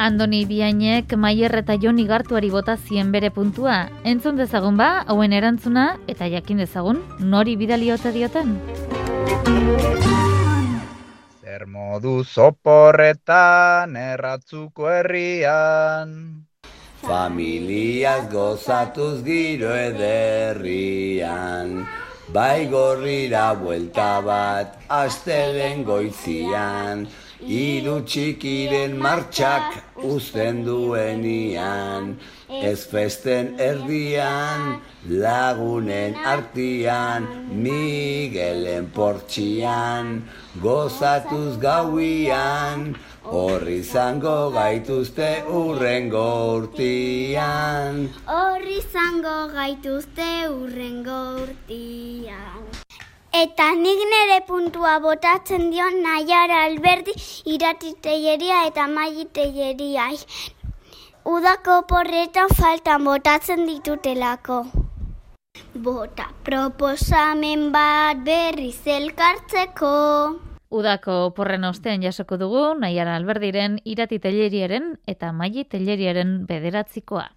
Andoni Biainek Maier eta Jon Igartuari bota zien bere puntua. Entzun dezagun ba, hauen erantzuna eta jakin dezagun nori bidali ote dioten. Zer modu zoporretan erratzuko herrian. Familiaz gozatuz giro ederrian. Bai gorrira buelta bat, astelen goizian, Iru txikiren martxak uzten duenian, Ez festen erdian, lagunen artian, Miguelen portxian, gozatuz gauian, Horri zango gaituzte urrengo urtian. Horri zango gaituzte urrengo urtian. Eta nik nire puntua botatzen dio Naiara Alberdi iratiteieria eta maititeieria. Udako porretan faltan botatzen ditutelako. Bota proposamen bat berriz elkartzeko. Udako porren ostean jasoko dugu, Naiara Alberdiren irati telleriaren eta maili telleriaren bederatzikoa.